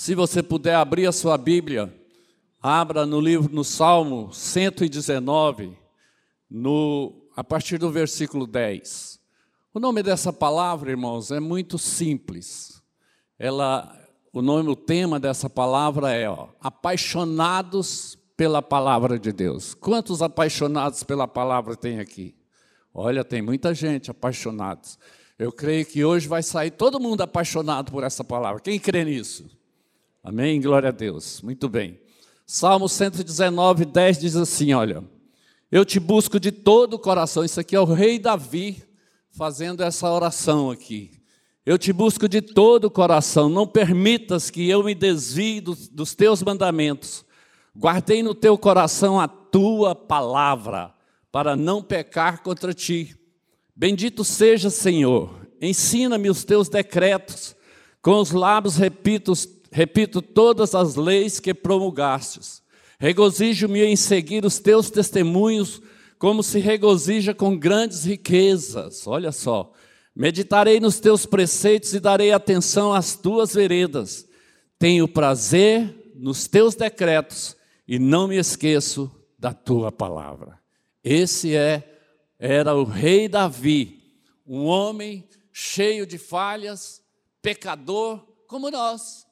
Se você puder abrir a sua Bíblia, abra no livro, no Salmo 119, no, a partir do versículo 10. O nome dessa palavra, irmãos, é muito simples. Ela, o nome, o tema dessa palavra é ó, apaixonados pela palavra de Deus. Quantos apaixonados pela palavra tem aqui? Olha, tem muita gente apaixonados. Eu creio que hoje vai sair todo mundo apaixonado por essa palavra. Quem crê nisso? Amém? Glória a Deus. Muito bem. Salmo 119, 10 diz assim: Olha, eu te busco de todo o coração. Isso aqui é o rei Davi fazendo essa oração aqui. Eu te busco de todo o coração. Não permitas que eu me desvie dos, dos teus mandamentos. Guardei no teu coração a tua palavra, para não pecar contra ti. Bendito seja, Senhor. Ensina-me os teus decretos. Com os lábios repito os repito todas as leis que promulgastes. Regozijo-me em seguir os teus testemunhos, como se regozija com grandes riquezas. Olha só. Meditarei nos teus preceitos e darei atenção às tuas veredas. Tenho prazer nos teus decretos e não me esqueço da tua palavra. Esse é era o rei Davi, um homem cheio de falhas, pecador como nós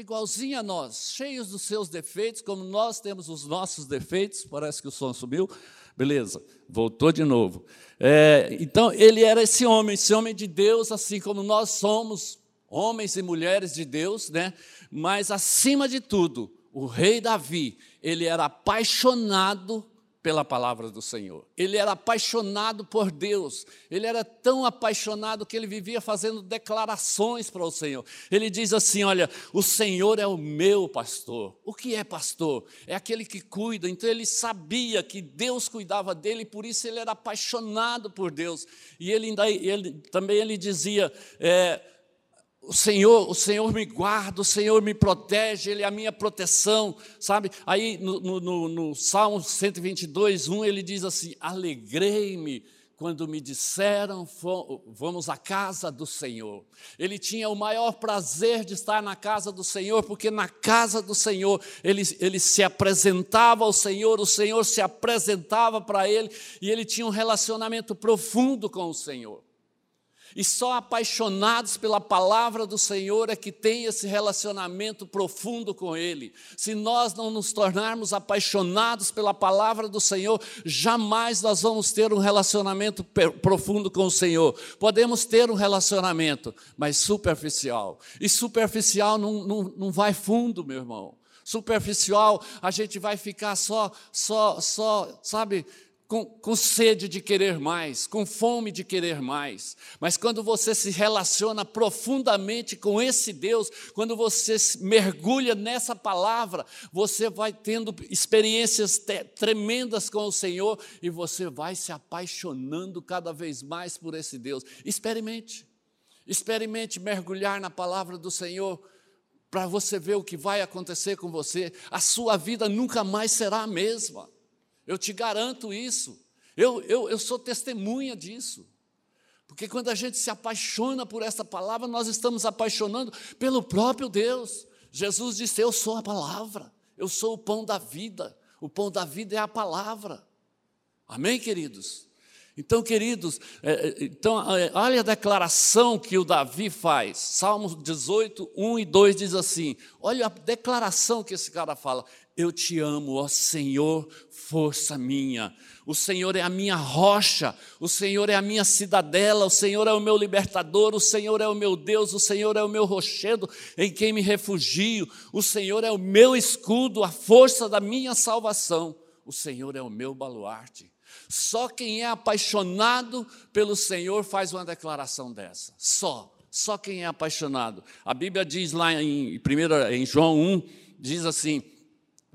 igualzinho a nós, cheios dos seus defeitos, como nós temos os nossos defeitos. Parece que o som subiu. Beleza, voltou de novo. É, então, ele era esse homem, esse homem de Deus, assim como nós somos, homens e mulheres de Deus, né? Mas, acima de tudo, o rei Davi, ele era apaixonado pela palavra do Senhor. Ele era apaixonado por Deus. Ele era tão apaixonado que ele vivia fazendo declarações para o Senhor. Ele diz assim: Olha, o Senhor é o meu pastor. O que é pastor? É aquele que cuida. Então ele sabia que Deus cuidava dele, por isso ele era apaixonado por Deus. E ele, ele também ele dizia. É, o Senhor, o Senhor me guarda, o Senhor me protege, Ele é a minha proteção, sabe? Aí no, no, no Salmo 122, 1, ele diz assim: Alegrei-me quando me disseram, vamos à casa do Senhor. Ele tinha o maior prazer de estar na casa do Senhor, porque na casa do Senhor ele, ele se apresentava ao Senhor, o Senhor se apresentava para ele, e ele tinha um relacionamento profundo com o Senhor. E só apaixonados pela palavra do Senhor é que tem esse relacionamento profundo com Ele. Se nós não nos tornarmos apaixonados pela palavra do Senhor, jamais nós vamos ter um relacionamento profundo com o Senhor. Podemos ter um relacionamento, mas superficial. E superficial não, não, não vai fundo, meu irmão superficial, a gente vai ficar só, só, só, sabe, com, com, sede de querer mais, com fome de querer mais. Mas quando você se relaciona profundamente com esse Deus, quando você mergulha nessa palavra, você vai tendo experiências tremendas com o Senhor e você vai se apaixonando cada vez mais por esse Deus. Experimente, experimente mergulhar na palavra do Senhor. Para você ver o que vai acontecer com você, a sua vida nunca mais será a mesma. Eu te garanto isso. Eu, eu, eu sou testemunha disso. Porque quando a gente se apaixona por essa palavra, nós estamos apaixonando pelo próprio Deus. Jesus disse: Eu sou a palavra, eu sou o pão da vida. O pão da vida é a palavra. Amém, queridos? Então, queridos, é, é, então, é, olha a declaração que o Davi faz. Salmos 18, 1 e 2 diz assim: olha a declaração que esse cara fala. Eu te amo, ó Senhor, força minha. O Senhor é a minha rocha, o Senhor é a minha cidadela, o Senhor é o meu libertador, o Senhor é o meu Deus, o Senhor é o meu rochedo em quem me refugio, o Senhor é o meu escudo, a força da minha salvação, o Senhor é o meu baluarte. Só quem é apaixonado pelo Senhor faz uma declaração dessa. Só, só quem é apaixonado. A Bíblia diz lá em, primeiro, em João 1, diz assim: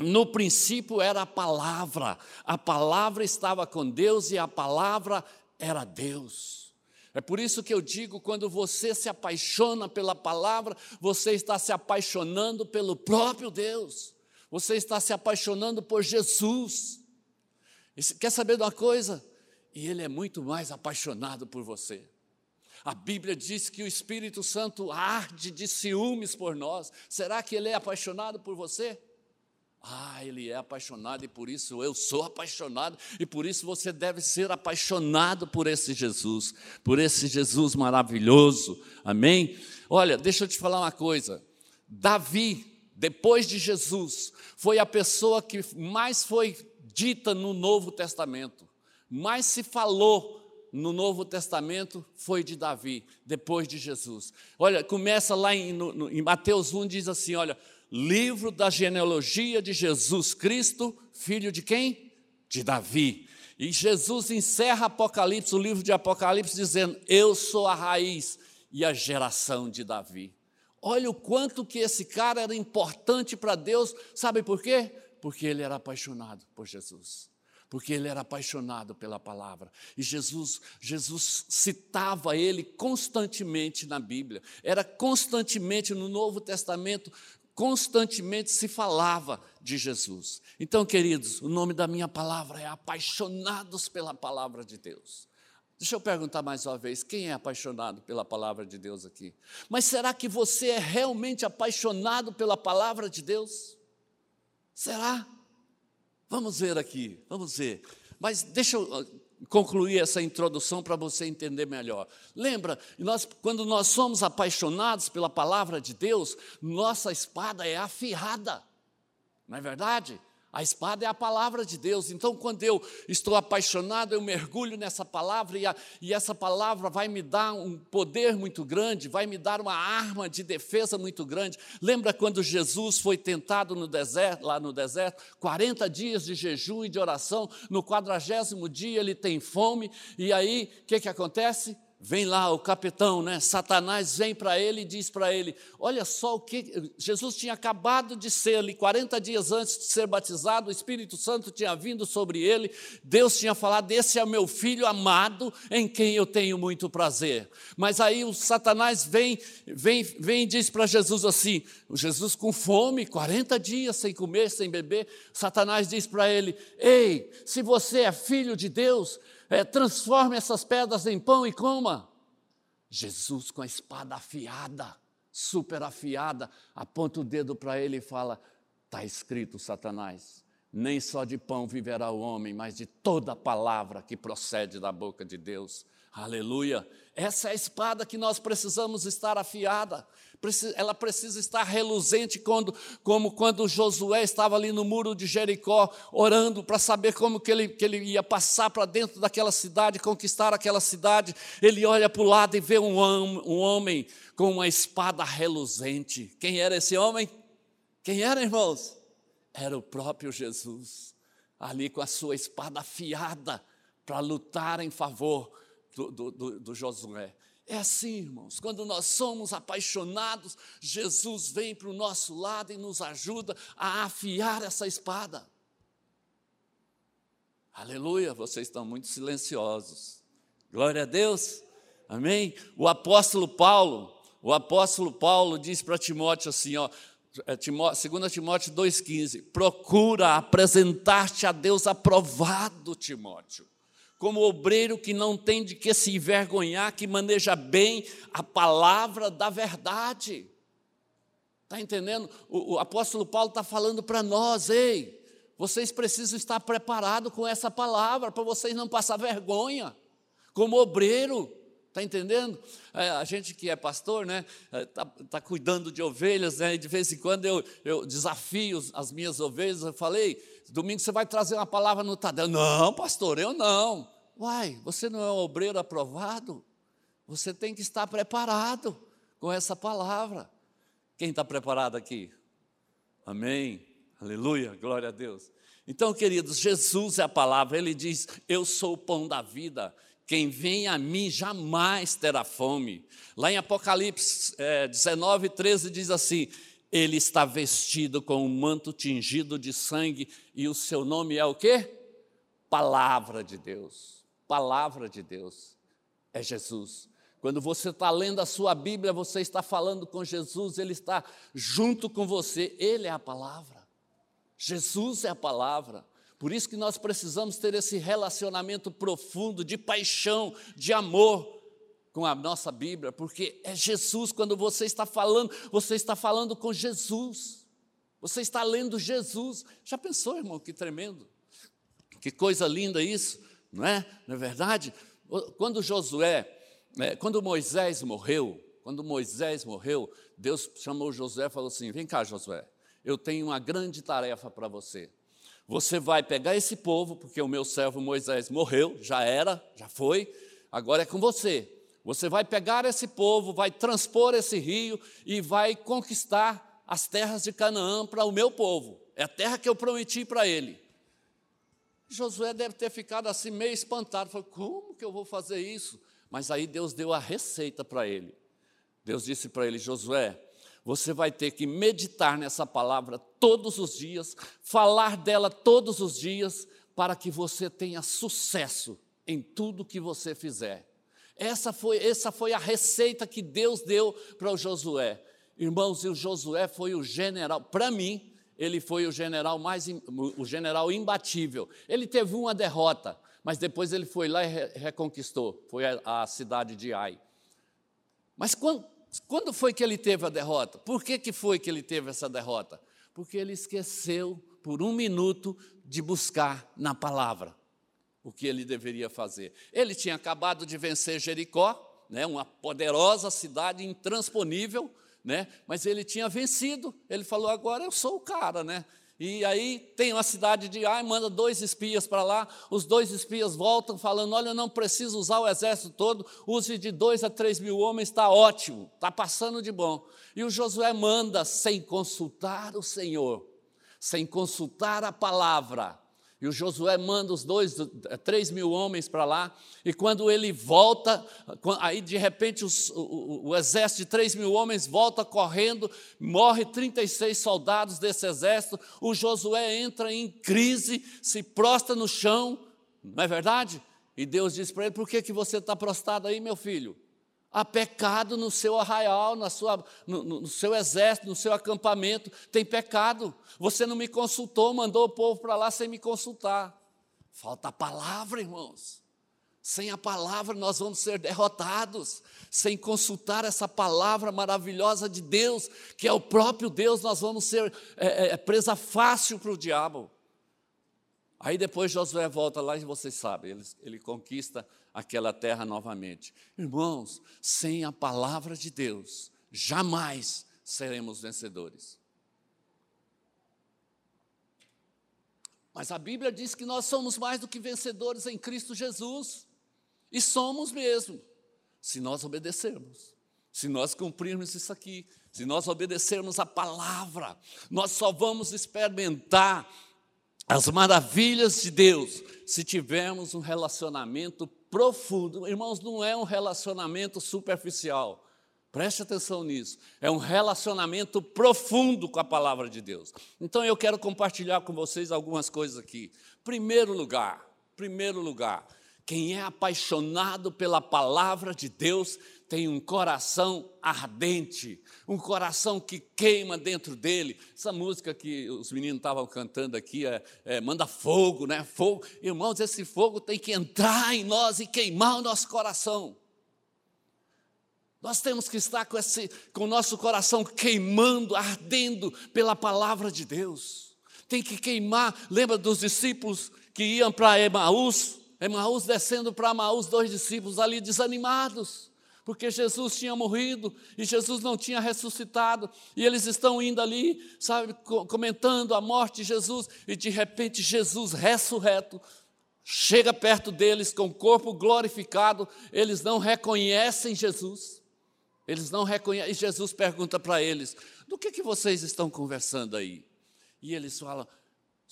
no princípio era a palavra, a palavra estava com Deus e a palavra era Deus. É por isso que eu digo: quando você se apaixona pela palavra, você está se apaixonando pelo próprio Deus, você está se apaixonando por Jesus. Quer saber de uma coisa? E Ele é muito mais apaixonado por você. A Bíblia diz que o Espírito Santo arde de ciúmes por nós. Será que ele é apaixonado por você? Ah, ele é apaixonado e por isso eu sou apaixonado e por isso você deve ser apaixonado por esse Jesus, por esse Jesus maravilhoso. Amém? Olha, deixa eu te falar uma coisa. Davi, depois de Jesus, foi a pessoa que mais foi dita no Novo Testamento, mais se falou no Novo Testamento foi de Davi, depois de Jesus. Olha, começa lá em, no, em Mateus 1, diz assim: olha, livro da genealogia de Jesus Cristo, filho de quem? De Davi. E Jesus encerra Apocalipse, o livro de Apocalipse, dizendo: Eu sou a raiz e a geração de Davi. Olha o quanto que esse cara era importante para Deus, sabe por quê? Porque ele era apaixonado por Jesus porque ele era apaixonado pela palavra. E Jesus, Jesus citava ele constantemente na Bíblia. Era constantemente no Novo Testamento, constantemente se falava de Jesus. Então, queridos, o nome da minha palavra é apaixonados pela palavra de Deus. Deixa eu perguntar mais uma vez: quem é apaixonado pela palavra de Deus aqui? Mas será que você é realmente apaixonado pela palavra de Deus? Será? Vamos ver aqui, vamos ver. Mas deixa eu concluir essa introdução para você entender melhor. Lembra, nós, quando nós somos apaixonados pela palavra de Deus, nossa espada é afiada, não é verdade? A espada é a palavra de Deus. Então, quando eu estou apaixonado, eu mergulho nessa palavra e, a, e, essa palavra vai me dar um poder muito grande, vai me dar uma arma de defesa muito grande. Lembra quando Jesus foi tentado no deserto, lá no deserto, 40 dias de jejum e de oração, no quadragésimo dia ele tem fome, e aí o que, que acontece? Vem lá o capitão, né? Satanás vem para ele e diz para ele: Olha só o que. Jesus tinha acabado de ser ali, 40 dias antes de ser batizado, o Espírito Santo tinha vindo sobre ele, Deus tinha falado: Esse é meu filho amado, em quem eu tenho muito prazer. Mas aí o Satanás vem, vem, vem e diz para Jesus assim: Jesus com fome, 40 dias sem comer, sem beber, Satanás diz para ele: Ei, se você é filho de Deus, é, transforme essas pedras em pão e coma. Jesus, com a espada afiada, super afiada, aponta o dedo para ele e fala: Está escrito, Satanás, nem só de pão viverá o homem, mas de toda palavra que procede da boca de Deus. Aleluia. Essa é a espada que nós precisamos estar afiada. Ela precisa estar reluzente quando, como quando Josué estava ali no muro de Jericó, orando para saber como que ele, que ele ia passar para dentro daquela cidade, conquistar aquela cidade. Ele olha para o lado e vê um, um homem com uma espada reluzente. Quem era esse homem? Quem era, irmãos? Era o próprio Jesus, ali com a sua espada afiada para lutar em favor do, do, do, do Josué. É assim, irmãos, quando nós somos apaixonados, Jesus vem para o nosso lado e nos ajuda a afiar essa espada. Aleluia, vocês estão muito silenciosos. Glória a Deus. Amém? O apóstolo Paulo, o apóstolo Paulo diz para Timóteo assim, ó, 2 é, Timóteo 2,15: procura apresentar-te a Deus aprovado, Timóteo como obreiro que não tem de que se envergonhar, que maneja bem a palavra da verdade. Está entendendo? O, o, apóstolo Paulo está falando para nós, ei, vocês precisam estar preparados com essa palavra, para vocês não passar vergonha, como obreiro. Está entendendo? É, a gente que é pastor, né, está é, tá cuidando de ovelhas, né, e de vez em quando eu, eu desafio as minhas ovelhas, eu falei, domingo você vai trazer uma palavra no Tadeu. Não, pastor, eu não. Uai, você não é um obreiro aprovado? Você tem que estar preparado com essa palavra. Quem está preparado aqui? Amém. Aleluia, glória a Deus. Então, queridos, Jesus é a palavra, ele diz: Eu sou o pão da vida. Quem vem a mim jamais terá fome. Lá em Apocalipse é, 19, 13 diz assim: Ele está vestido com um manto tingido de sangue, e o seu nome é o quê? Palavra de Deus palavra de Deus é Jesus. Quando você está lendo a sua Bíblia, você está falando com Jesus, Ele está junto com você, Ele é a palavra. Jesus é a palavra. Por isso que nós precisamos ter esse relacionamento profundo de paixão, de amor com a nossa Bíblia, porque é Jesus, quando você está falando, você está falando com Jesus. Você está lendo Jesus. Já pensou, irmão, que tremendo? Que coisa linda isso, não é? Não é verdade? Quando Josué, né, quando Moisés morreu, quando Moisés morreu, Deus chamou Josué e falou assim: Vem cá, Josué, eu tenho uma grande tarefa para você. Você vai pegar esse povo, porque o meu servo Moisés morreu, já era, já foi, agora é com você. Você vai pegar esse povo, vai transpor esse rio e vai conquistar as terras de Canaã para o meu povo. É a terra que eu prometi para ele. Josué deve ter ficado assim meio espantado. Falou: como que eu vou fazer isso? Mas aí Deus deu a receita para ele. Deus disse para ele: Josué, você vai ter que meditar nessa palavra todos os dias, falar dela todos os dias, para que você tenha sucesso em tudo que você fizer. Essa foi, essa foi a receita que Deus deu para o Josué. Irmãos, e o Josué foi o general, para mim, ele foi o general mais o general imbatível. Ele teve uma derrota, mas depois ele foi lá e reconquistou, foi a, a cidade de Ai. Mas quando, quando foi que ele teve a derrota? Por que, que foi que ele teve essa derrota? Porque ele esqueceu por um minuto de buscar na palavra o que ele deveria fazer. Ele tinha acabado de vencer Jericó, né, uma poderosa cidade intransponível, né, mas ele tinha vencido. Ele falou: agora eu sou o cara, né? E aí tem uma cidade de Ai, manda dois espias para lá, os dois espias voltam falando: olha, não preciso usar o exército todo, use de dois a três mil homens, está ótimo, está passando de bom. E o Josué manda sem consultar o Senhor, sem consultar a palavra, e o Josué manda os dois, eh, três mil homens para lá, e quando ele volta, aí de repente os, o, o, exército de três mil homens volta correndo, morre 36 soldados desse exército, o Josué entra em crise, se prostra no chão, não é verdade? E Deus diz para ele: por que, que você está prostrado aí, meu filho? Há pecado no seu arraial, na sua, no, no, seu exército, no seu acampamento. Tem pecado. Você não me consultou, mandou o povo para lá sem me consultar. Falta a palavra, irmãos. Sem a palavra nós vamos ser derrotados. Sem consultar essa palavra maravilhosa de Deus, que é o próprio Deus, nós vamos ser é, é, presa fácil para o diabo. Aí depois Josué volta lá e vocês sabem, ele, ele conquista aquela terra novamente. Irmãos, sem a palavra de Deus, jamais seremos vencedores. Mas a Bíblia diz que nós somos mais do que vencedores em Cristo Jesus. E somos mesmo, se nós obedecermos, se nós cumprirmos isso aqui, se nós obedecermos a palavra, nós só vamos experimentar as maravilhas de Deus se tivermos um relacionamento profundo. Irmãos, não é um relacionamento superficial. Preste atenção nisso. É um relacionamento profundo com a palavra de Deus. Então eu quero compartilhar com vocês algumas coisas aqui. Primeiro lugar, primeiro lugar, quem é apaixonado pela palavra de Deus tem um coração ardente, um coração que queima dentro dele. Essa música que os meninos estavam cantando aqui é, é, manda fogo, né? Fogo, irmãos, esse fogo tem que entrar em nós e queimar o nosso coração. Nós temos que estar com, esse, com o nosso coração queimando, ardendo pela palavra de Deus. Tem que queimar. Lembra dos discípulos que iam para Emaús? Emaús descendo para Emaús, dois discípulos ali desanimados porque Jesus tinha morrido e Jesus não tinha ressuscitado, e eles estão indo ali, sabe, comentando a morte de Jesus, e de repente Jesus ressurreto chega perto deles com o corpo glorificado, eles não reconhecem Jesus. Eles não reconhecem, e Jesus pergunta para eles: "Do que que vocês estão conversando aí?" E eles falam: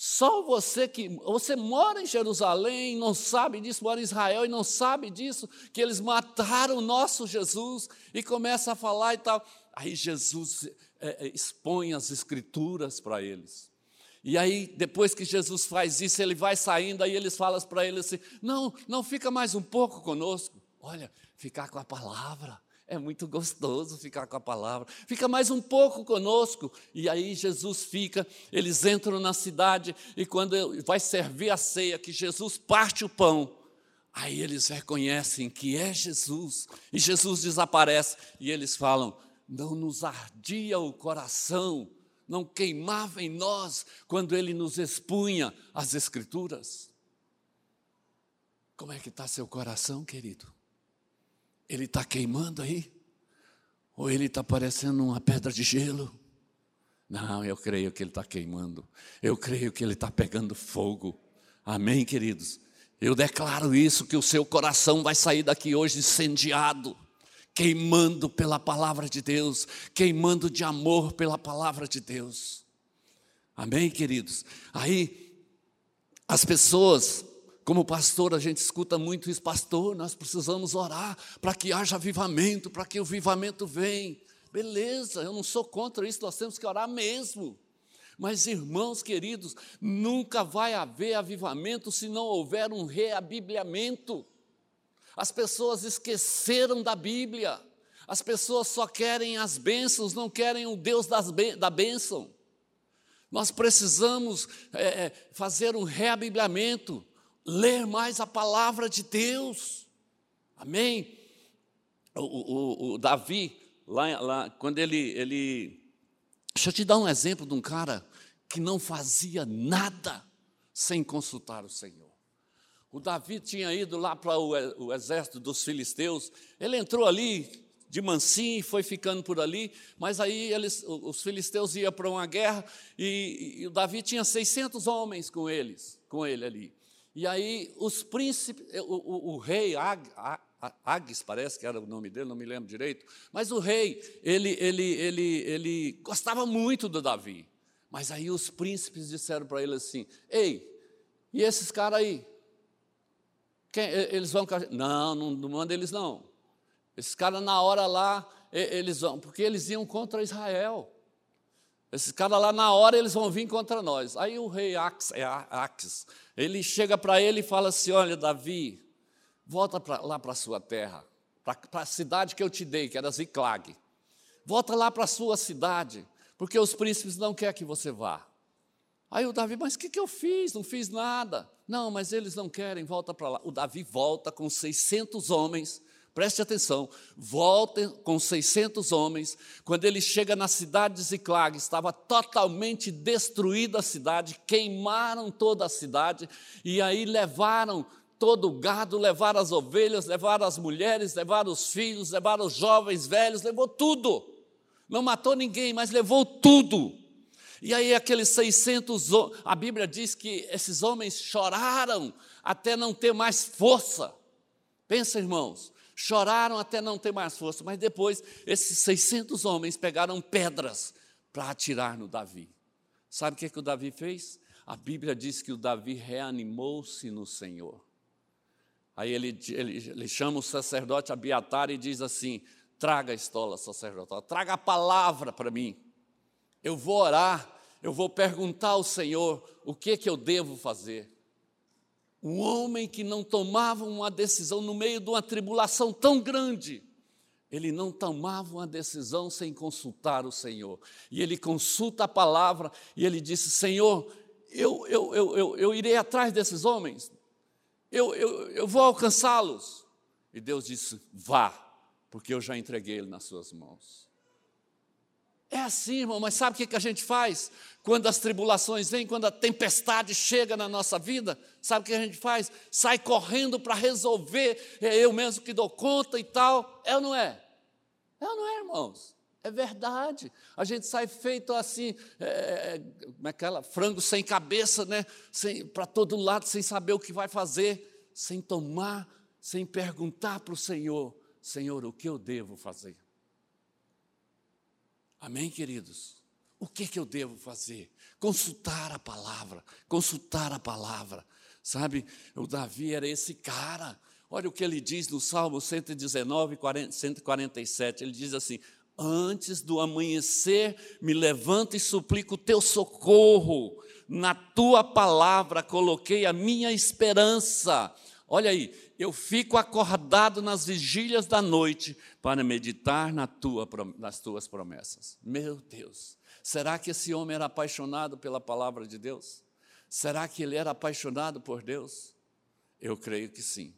só você que você mora em Jerusalém, não sabe disso, mora em Israel e não sabe disso, que eles mataram o nosso Jesus e começa a falar e tal. Aí Jesus é, é expõe as escrituras para eles. E aí, depois que Jesus faz isso, ele vai saindo, aí eles falam para ele assim: não, não fica mais um pouco conosco. Olha, ficar com a palavra. É muito gostoso ficar com a palavra. Fica mais um pouco conosco. E aí Jesus fica, eles entram na cidade e quando vai servir a ceia, que Jesus parte o pão, Aí eles reconhecem que é Jesus, e Jesus desaparece, e eles falam: não nos ardia o coração, não queimava em nós quando ele nos expunha as Escrituras. Como é que está seu coração, querido? Ele está queimando aí? Ou ele está parecendo uma pedra de gelo? Não, eu creio que ele está queimando. Eu creio que ele está pegando fogo. Amém, queridos? Eu declaro isso, que o seu coração vai sair daqui hoje incendiado, queimando pela palavra de Deus, queimando de amor pela palavra de Deus. Amém, queridos? Aí, as pessoas, como pastor, a gente escuta muito isso, pastor, nós precisamos orar para que haja avivamento, para que o avivamento venha. Beleza, eu não sou contra isso, nós temos que orar mesmo. Mas, irmãos queridos, nunca vai haver avivamento se não houver um reabibliamento. As pessoas esqueceram da Bíblia. As pessoas só querem as bênçãos, não querem o Deus das, da bênção. Nós precisamos é, é, fazer um reabibliamento, ler mais a palavra de Deus. Amém? O, o, o Davi, lá, lá, quando ele, ele. Deixa eu te dar um exemplo de um cara que não fazia nada sem consultar o Senhor. O Davi tinha ido lá para o, exército dos filisteus, ele entrou ali de mansinho e foi ficando por ali, mas aí eles, os filisteus iam para uma guerra e, e, o Davi tinha 600 homens com eles, com ele ali. E aí os príncipes, o, o, o rei Ag, Ag, Agis, parece que era o nome dele, não me lembro direito, mas o rei, ele, ele, ele, ele gostava muito do Davi. Mas aí os príncipes disseram para ele assim: Ei, e esses caras aí? Quem, eles vão. Não, não, não manda eles não. Esses caras, na hora lá, eles vão, porque eles iam contra Israel. Esses caras lá, na hora, eles vão vir contra nós. Aí o rei Ax, é Ax ele chega para ele e fala assim: Olha, Davi, volta pra, lá para a sua terra, para a cidade que eu te dei, que era Ziclag. Volta lá para a sua cidade, porque os príncipes não querem que você vá. Aí o Davi, mas o que, que eu fiz? Não fiz nada. Não, mas eles não querem, volta para lá. O Davi volta com 600 homens, preste atenção, volta com 600 homens. Quando ele chega na cidade de Ziclag, estava totalmente destruída a cidade, queimaram toda a cidade, e aí levaram todo o gado, levaram as ovelhas, levaram as mulheres, levaram os filhos, levaram os jovens, velhos, levou tudo. Não matou ninguém, mas levou tudo. E aí aqueles 600, a Bíblia diz que esses homens choraram até não ter mais força. Pensa, irmãos, choraram até não ter mais força, mas depois esses 600 homens pegaram pedras para atirar no Davi. Sabe o que, que o Davi fez? A Bíblia diz que o Davi reanimou-se no Senhor. Aí ele, ele, ele chama o sacerdote Abiatar e diz assim: traga a estola sacerdotal, traga a palavra para mim. Eu vou orar, eu vou perguntar ao Senhor o que que eu devo fazer. Um homem que não tomava uma decisão no meio de uma tribulação tão grande, ele não tomava uma decisão sem consultar o Senhor. E ele consulta a palavra e ele disse: Senhor, eu, eu, eu, eu, eu irei atrás desses homens, eu, eu, eu vou alcançá-los. E Deus disse: Vá porque eu já entreguei ele nas suas mãos. É assim, irmão, mas sabe o que a gente faz? Quando as tribulações vêm, quando a tempestade chega na nossa vida, sabe o que a gente faz? Sai correndo para resolver, é eu mesmo que dou conta e tal. É ou não é? É ou não é, irmãos? É verdade. A gente sai feito assim, é, é como é aquela frango sem cabeça, né? Para todo lado, sem saber o que vai fazer, sem tomar, sem perguntar para o Senhor Senhor, o que eu devo fazer? Amém, queridos? O que, que eu devo fazer? Consultar a palavra, consultar a palavra. Sabe, o Davi era esse cara. Olha o que ele diz no Salmo 119, 40, 147. Ele diz assim: Antes do amanhecer, me levanto e suplico o teu socorro. Na tua palavra coloquei a minha esperança. Olha aí, eu fico acordado nas vigílias da noite para meditar na tua, nas tuas promessas. Meu Deus, será que esse homem era apaixonado pela palavra de Deus? Será que ele era apaixonado por Deus? Eu creio que sim.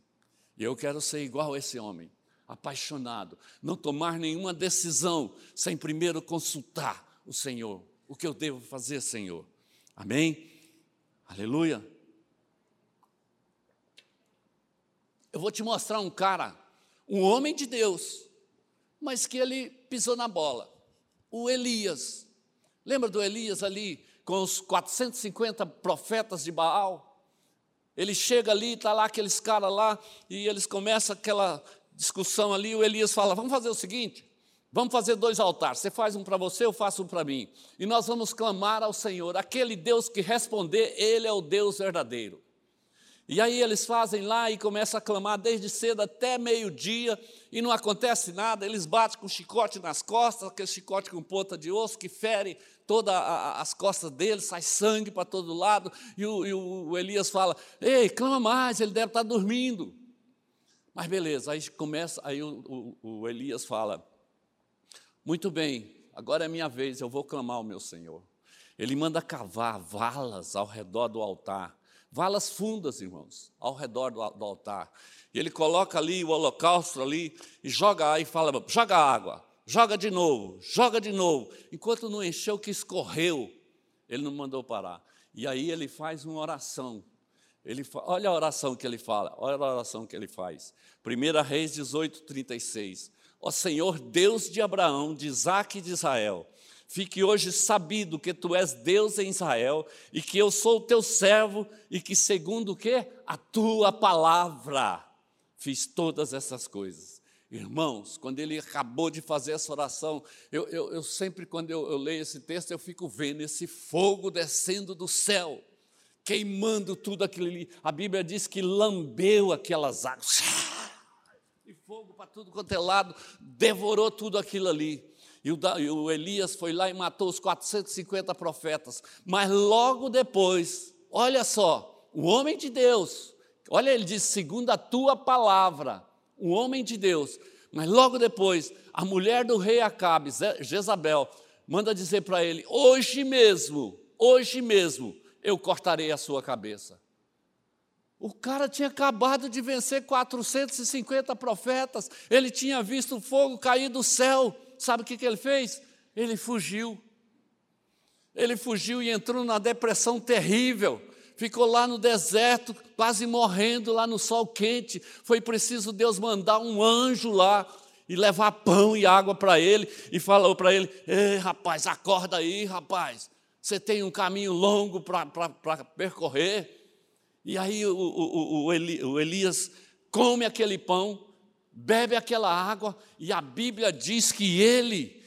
E eu quero ser igual a esse homem, apaixonado, não tomar nenhuma decisão sem primeiro consultar o Senhor. O que eu devo fazer, Senhor? Amém? Aleluia. Eu vou te mostrar um cara, um homem de Deus, mas que ele pisou na bola. O Elias. Lembra do Elias ali, com os 450 profetas de Baal? Ele chega ali, está lá aqueles caras lá, e eles começam aquela discussão ali. O Elias fala: Vamos fazer o seguinte, vamos fazer dois altares. Você faz um para você, eu faço um para mim. E nós vamos clamar ao Senhor. Aquele Deus que responder, Ele é o Deus verdadeiro. E aí eles fazem lá e começam a clamar desde cedo até meio-dia e não acontece nada. Eles batem com chicote nas costas, aquele chicote com ponta de osso que fere todas as costas deles, sai sangue para todo lado. E o, e o Elias fala: Ei, clama mais, ele deve estar dormindo. Mas beleza, aí começa, aí o, o, o Elias fala: Muito bem, agora é minha vez, eu vou clamar ao meu Senhor. Ele manda cavar valas ao redor do altar valas fundas, irmãos, ao redor do, do altar. E ele coloca ali o holocausto ali e joga e fala: joga água, joga de novo, joga de novo. Enquanto não encheu, que escorreu, ele não mandou parar. E aí ele faz uma oração. Ele, olha a oração que ele fala, olha a oração que ele faz. 1 Reis 18, 36. Ó Senhor, Deus de Abraão, de Isaac e de Israel, Fique hoje sabido que tu és Deus em Israel e que eu sou o teu servo e que segundo o que? A tua palavra fiz todas essas coisas. Irmãos, quando ele acabou de fazer essa oração, eu, eu, eu sempre, quando eu, eu leio esse texto, eu fico vendo esse fogo descendo do céu, queimando tudo aquilo ali. A Bíblia diz que lambeu aquelas águas, e fogo para tudo quanto é lado, devorou tudo aquilo ali. E o Elias foi lá e matou os 450 profetas. Mas logo depois, olha só, o homem de Deus, olha, ele diz: segundo a tua palavra, o homem de Deus. Mas logo depois, a mulher do rei Acabe, Jezabel, manda dizer para ele: hoje mesmo, hoje mesmo, eu cortarei a sua cabeça. O cara tinha acabado de vencer 450 profetas, ele tinha visto o fogo cair do céu sabe o que, que ele fez? Ele fugiu. Ele fugiu e entrou numa depressão terrível. Ficou lá no deserto, quase morrendo, lá no sol quente. Foi preciso Deus mandar um anjo lá e levar pão e água para ele. E falou para ele: Ei, rapaz, acorda aí, rapaz. Você tem um caminho longo para percorrer. E aí o, o, o, o Elias come aquele pão bebe aquela água, e a Bíblia diz que ele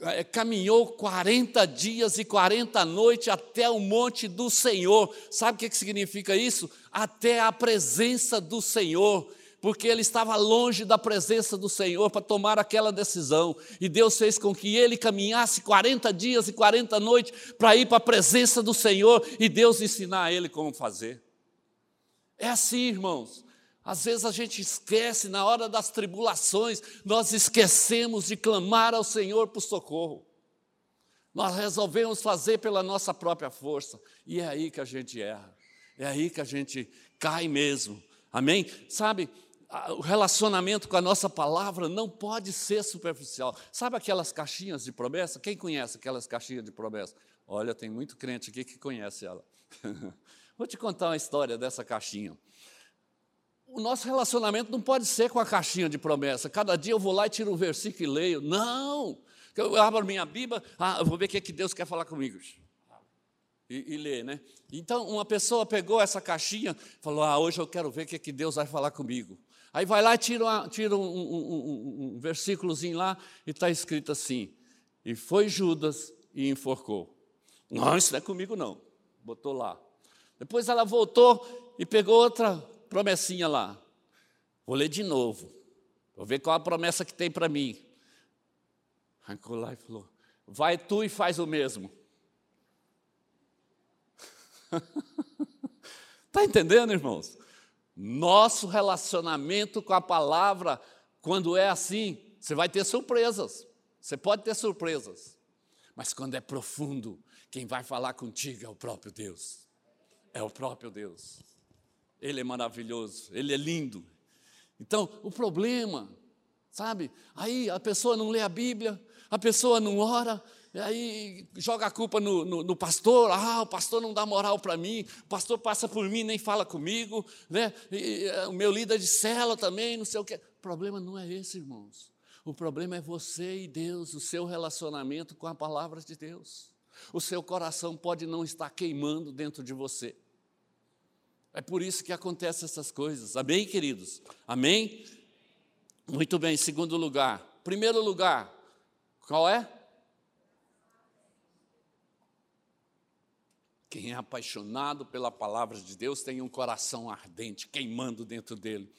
é, caminhou 40 dias e 40 noites até o monte do Senhor. Sabe o que significa isso? Até a presença do Senhor porque ele estava longe da presença do Senhor para tomar aquela decisão. E Deus fez com que ele caminhasse 40 dias e 40 noites para ir para a presença do Senhor e Deus ensinar a ele como fazer. É assim, irmãos. Às vezes a gente esquece, na hora das tribulações, nós esquecemos de clamar ao Senhor por socorro. Nós resolvemos fazer pela nossa própria força, e é aí que a gente erra, é aí que a gente cai mesmo. Amém? Sabe, o relacionamento com a nossa palavra não pode ser superficial. Sabe aquelas caixinhas de promessa? Quem conhece aquelas caixinhas de promessa? Olha, tem muito crente aqui que conhece ela. Vou te contar uma história dessa caixinha o nosso relacionamento não pode ser com a caixinha de promessa. Cada dia eu vou lá e tiro um versículo e leio. Não! Eu abro minha Bíblia, ah, eu vou ver o que, é que Deus quer falar comigo. E, e ler, né? Então, uma pessoa pegou essa caixinha falou: Ah, hoje eu quero ver o que, é que Deus vai falar comigo. Aí vai lá e tira, uma, tira um, um, um, um versículozinho lá e está escrito assim: E foi Judas e enforcou. Não, isso não é comigo, não. Botou lá. Depois ela voltou e pegou outra promessinha lá. Vou ler de novo. Vou ver qual a promessa que tem para mim. Arrancou lá e falou: Vai tu e faz o mesmo. Está entendendo, irmãos? Nosso relacionamento com a palavra, quando é assim, você vai ter surpresas. Você pode ter surpresas. Mas quando é profundo, quem vai falar contigo é o próprio Deus. É o próprio Deus. Ele é maravilhoso, Ele é lindo. Então, o problema, sabe? Aí a pessoa não lê a Bíblia, a pessoa não ora, aí joga a culpa no, no, no, pastor, ah, o pastor não dá moral para mim, o pastor passa por mim nem fala comigo, né? E, o meu líder de cela também, não sei o quê. O problema não é esse, irmãos. O problema é você e Deus, o seu relacionamento com a palavra de Deus. O seu coração pode não estar queimando dentro de você. É por isso que acontecem essas coisas. Amém, queridos? Amém? Muito bem, segundo lugar. Primeiro lugar, qual é? Quem é apaixonado pela palavra de Deus tem um coração ardente, queimando dentro dele.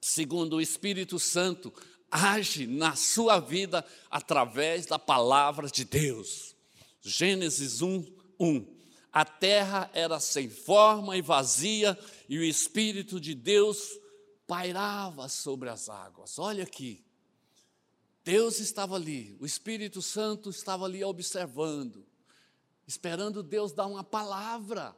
Segundo, o Espírito Santo age na sua vida através da palavra de Deus. Gênesis 1, 1. A terra era sem forma e vazia, e o Espírito de Deus pairava sobre as águas. Olha aqui. Deus estava ali, o Espírito Santo estava ali observando esperando Deus dar uma palavra,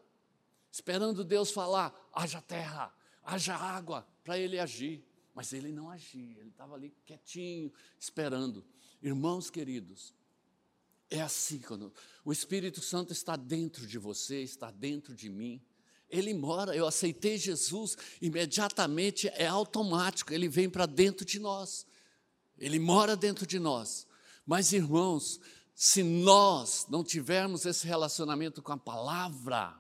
esperando Deus falar: haja terra, haja água, para ele agir. Mas ele não agia, ele estava ali quietinho, esperando. Irmãos queridos, é assim quando o Espírito Santo está dentro de você, está dentro de mim. Ele mora, eu aceitei Jesus, imediatamente é automático, ele vem para dentro de nós. Ele mora dentro de nós. Mas irmãos, se nós não tivermos esse relacionamento com a palavra,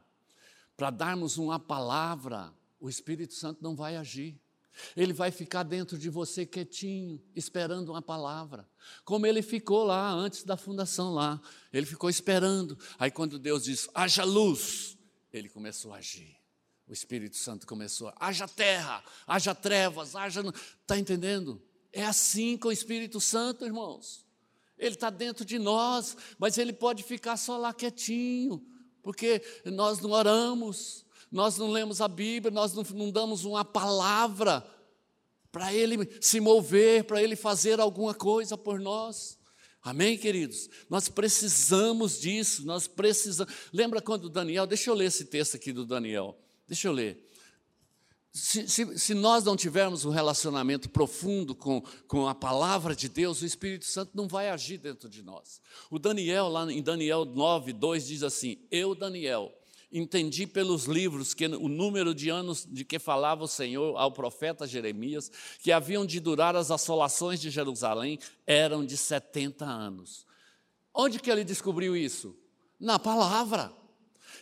para darmos uma palavra, o Espírito Santo não vai agir. Ele vai ficar dentro de você quietinho, esperando uma palavra. Como ele ficou lá antes da fundação lá. Ele ficou esperando. Aí quando Deus disse: "Haja luz", ele começou a agir. O Espírito Santo começou haja terra, haja trevas, haja Está entendendo? É assim com o Espírito Santo, irmãos. Ele está dentro de nós, mas ele pode ficar só lá quietinho, porque nós não oramos, nós não lemos a Bíblia, nós não, não damos uma palavra para ele se mover, para ele fazer alguma coisa por nós. Amém, queridos? Nós precisamos disso, nós precisamos. Lembra quando Daniel, deixa eu ler esse texto aqui do Daniel, deixa eu ler. Se, se, se, nós não tivermos um relacionamento profundo com, com a palavra de Deus, o Espírito Santo não vai agir dentro de nós. O Daniel, lá em Daniel 9, 2, diz assim: Eu, Daniel, entendi pelos livros que o número de anos de que falava o Senhor ao profeta Jeremias, que haviam de durar as assolações de Jerusalém, eram de 70 anos. Onde que ele descobriu isso? Na palavra.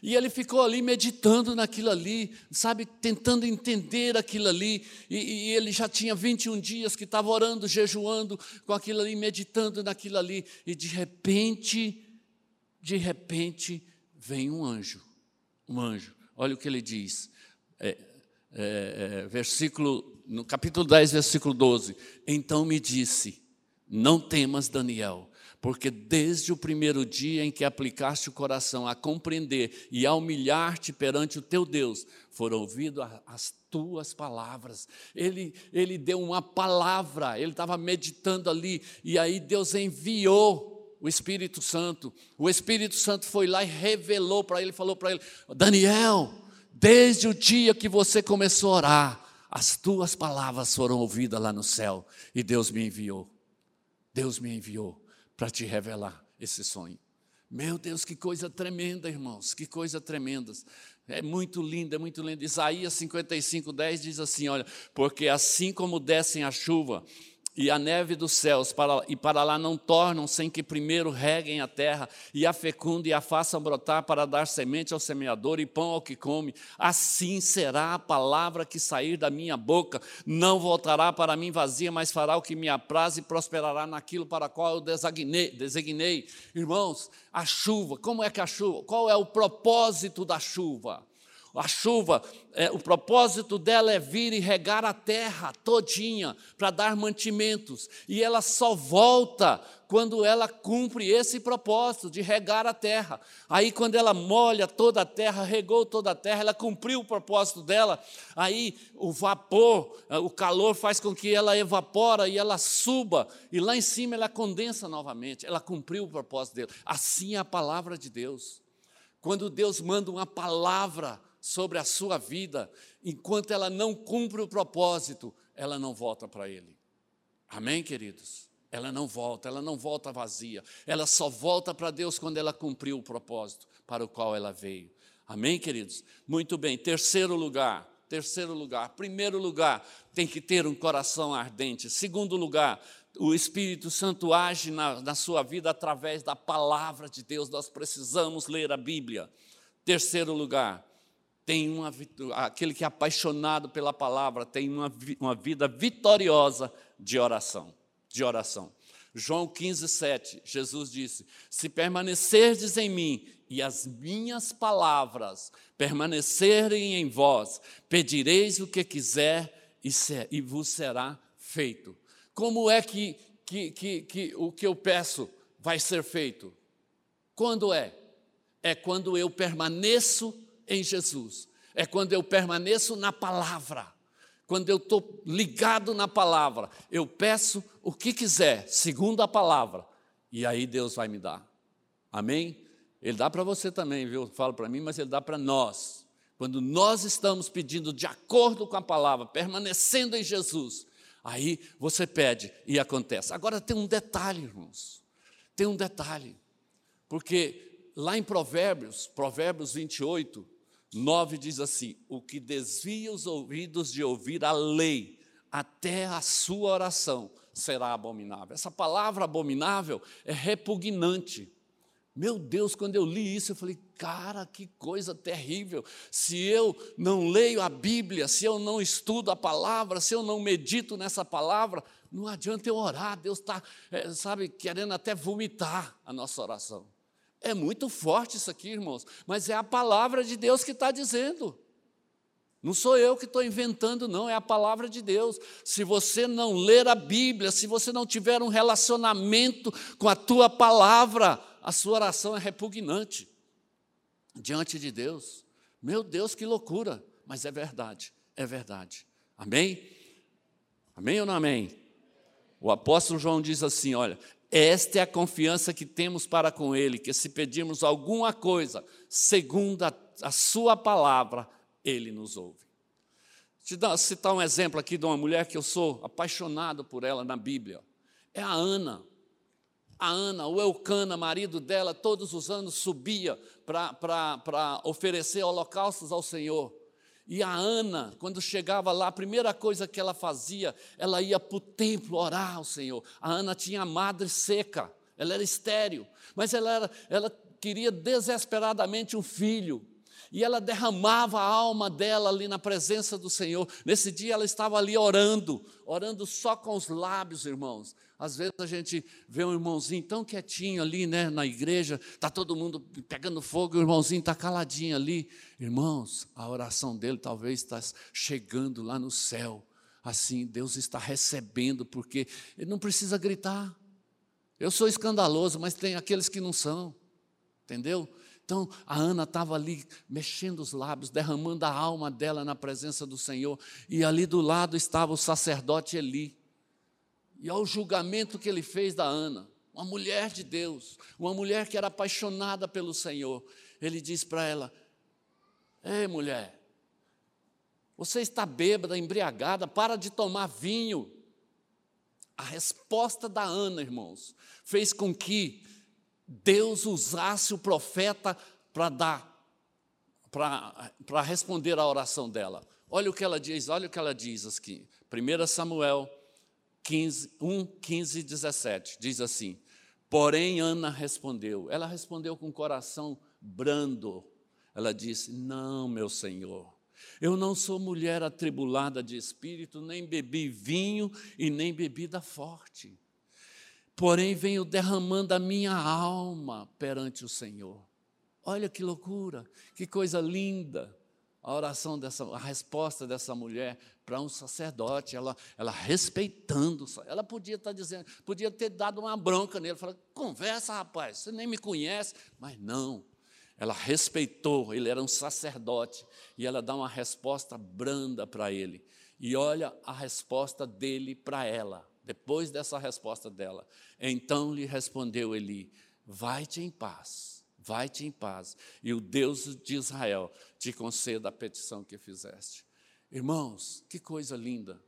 E ele ficou ali meditando naquilo ali, sabe, tentando entender aquilo ali. E, e ele já tinha 21 dias que estava orando, jejuando com aquilo ali, meditando naquilo ali. E de repente, de repente, vem um anjo. Um anjo. Olha o que ele diz. É, é, é, versículo, no capítulo 10, versículo 12. Então me disse: Não temas, Daniel porque desde o primeiro dia em que aplicaste o coração a compreender e a humilhar-te perante o teu Deus, foram ouvidas as tuas palavras. Ele, ele deu uma palavra, ele estava meditando ali, e aí Deus enviou o Espírito Santo. O Espírito Santo foi lá e revelou para ele, falou para ele: Daniel, desde o dia que você começou a orar, as tuas palavras foram ouvidas lá no céu, e Deus me enviou. Deus me enviou para te revelar esse sonho. Meu Deus, que coisa tremenda, irmãos, que coisa tremenda. É muito lindo, é muito lindo. Isaías 55, 10 diz assim: olha, porque assim como descem a chuva e a neve dos céus, para, e para lá não tornam sem que primeiro reguem a terra, e a fecundem e a façam brotar para dar semente ao semeador e pão ao que come. Assim será a palavra que sair da minha boca, não voltará para mim vazia, mas fará o que me apraz e prosperará naquilo para qual eu designei. designei. Irmãos, a chuva, como é que a chuva? Qual é o propósito da chuva? A chuva, é, o propósito dela é vir e regar a terra todinha para dar mantimentos. E ela só volta quando ela cumpre esse propósito de regar a terra. Aí, quando ela molha toda a terra, regou toda a terra, ela cumpriu o propósito dela. Aí, o vapor, é, o calor faz com que ela evapora e ela suba. E lá em cima ela condensa novamente. Ela cumpriu o propósito dela. Assim é a palavra de Deus. Quando Deus manda uma palavra, sobre a sua vida, enquanto ela não cumpre o propósito, ela não volta para Ele. Amém, queridos? Ela não volta, ela não volta vazia. Ela só volta para Deus quando ela cumpriu o propósito para o qual ela veio. Amém, queridos? Muito bem. Terceiro lugar. Terceiro lugar. Primeiro lugar, tem que ter um coração ardente. Segundo lugar, o Espírito Santo age na, na sua vida através da palavra de Deus. Nós precisamos ler a Bíblia. Terceiro lugar, tem uma, aquele que é apaixonado pela palavra tem uma, uma vida vitoriosa de oração. De oração. João 15, 7, Jesus disse: Se permanecerdes em mim e as minhas palavras permanecerem em vós, pedireis o que quiser e, ser, e vos será feito. Como é que, que, que, que o que eu peço vai ser feito? Quando é? É quando eu permaneço em Jesus, é quando eu permaneço na palavra, quando eu estou ligado na palavra, eu peço o que quiser, segundo a palavra, e aí Deus vai me dar. Amém? Ele dá para você também, viu? Fala para mim, mas ele dá para nós. Quando nós estamos pedindo de acordo com a palavra, permanecendo em Jesus, Aí você pede e acontece. Agora tem um detalhe, irmãos. Tem um detalhe. Porque lá em Provérbios, Provérbios 28, 9 diz assim: O que desvia os ouvidos de ouvir a lei até a sua oração será abominável. Essa palavra abominável é repugnante. Meu Deus, quando eu li isso, eu falei, cara, que coisa terrível. Se eu não leio a Bíblia, se eu não estudo a palavra, se eu não medito nessa palavra, não adianta eu orar. Deus está, é, sabe, querendo até vomitar a nossa oração. É muito forte isso aqui, irmãos, mas é a palavra de Deus que está dizendo. Não sou eu que estou inventando, não, é a palavra de Deus. Se você não ler a Bíblia, se você não tiver um relacionamento com a tua palavra, a sua oração é repugnante diante de Deus. Meu Deus, que loucura! Mas é verdade, é verdade. Amém? Amém ou não amém? O apóstolo João diz assim: olha, esta é a confiança que temos para com Ele, que se pedirmos alguma coisa, segundo a, a Sua palavra, Ele nos ouve. Te citar um exemplo aqui de uma mulher que eu sou apaixonado por ela na Bíblia. É a Ana a Ana, o Eucana, marido dela, todos os anos subia para oferecer holocaustos ao Senhor. E a Ana, quando chegava lá, a primeira coisa que ela fazia, ela ia para o templo orar ao Senhor. A Ana tinha a madre seca, ela era estéril, mas ela, era, ela queria desesperadamente um filho e ela derramava a alma dela ali na presença do Senhor. Nesse dia ela estava ali orando, orando só com os lábios, irmãos. Às vezes a gente vê um irmãozinho tão quietinho ali, né, na igreja, está todo mundo pegando fogo, o irmãozinho está caladinho ali. Irmãos, a oração dele talvez está chegando lá no céu. Assim, Deus está recebendo, porque ele não precisa gritar. Eu sou escandaloso, mas tem aqueles que não são, entendeu? Então, a Ana estava ali mexendo os lábios, derramando a alma dela na presença do Senhor, e ali do lado estava o sacerdote Eli. E ao julgamento que ele fez da Ana, uma mulher de Deus, uma mulher que era apaixonada pelo Senhor, ele diz para ela: Ei, mulher, você está bêbada, embriagada, para de tomar vinho. A resposta da Ana, irmãos, fez com que Deus usasse o profeta para dar, para responder à oração dela. Olha o que ela diz, olha o que ela diz aqui. 1 Samuel 15, 1, 15 17, diz assim: Porém, Ana respondeu, ela respondeu com o coração brando. Ela disse: Não, meu senhor, eu não sou mulher atribulada de espírito, nem bebi vinho e nem bebida forte porém venho derramando a minha alma perante o Senhor. Olha que loucura, que coisa linda. A oração dessa, a resposta dessa mulher para um sacerdote, ela, ela respeitando, ela podia estar dizendo, podia ter dado uma bronca nele, falar, conversa, rapaz, você nem me conhece, mas não. Ela respeitou, ele era um sacerdote, e ela dá uma resposta branda para ele. E olha a resposta dele para ela. Depois dessa resposta dela, então lhe respondeu Eli: Vai-te em paz, vai-te em paz, e o Deus de Israel te conceda a petição que fizeste. Irmãos, que coisa linda,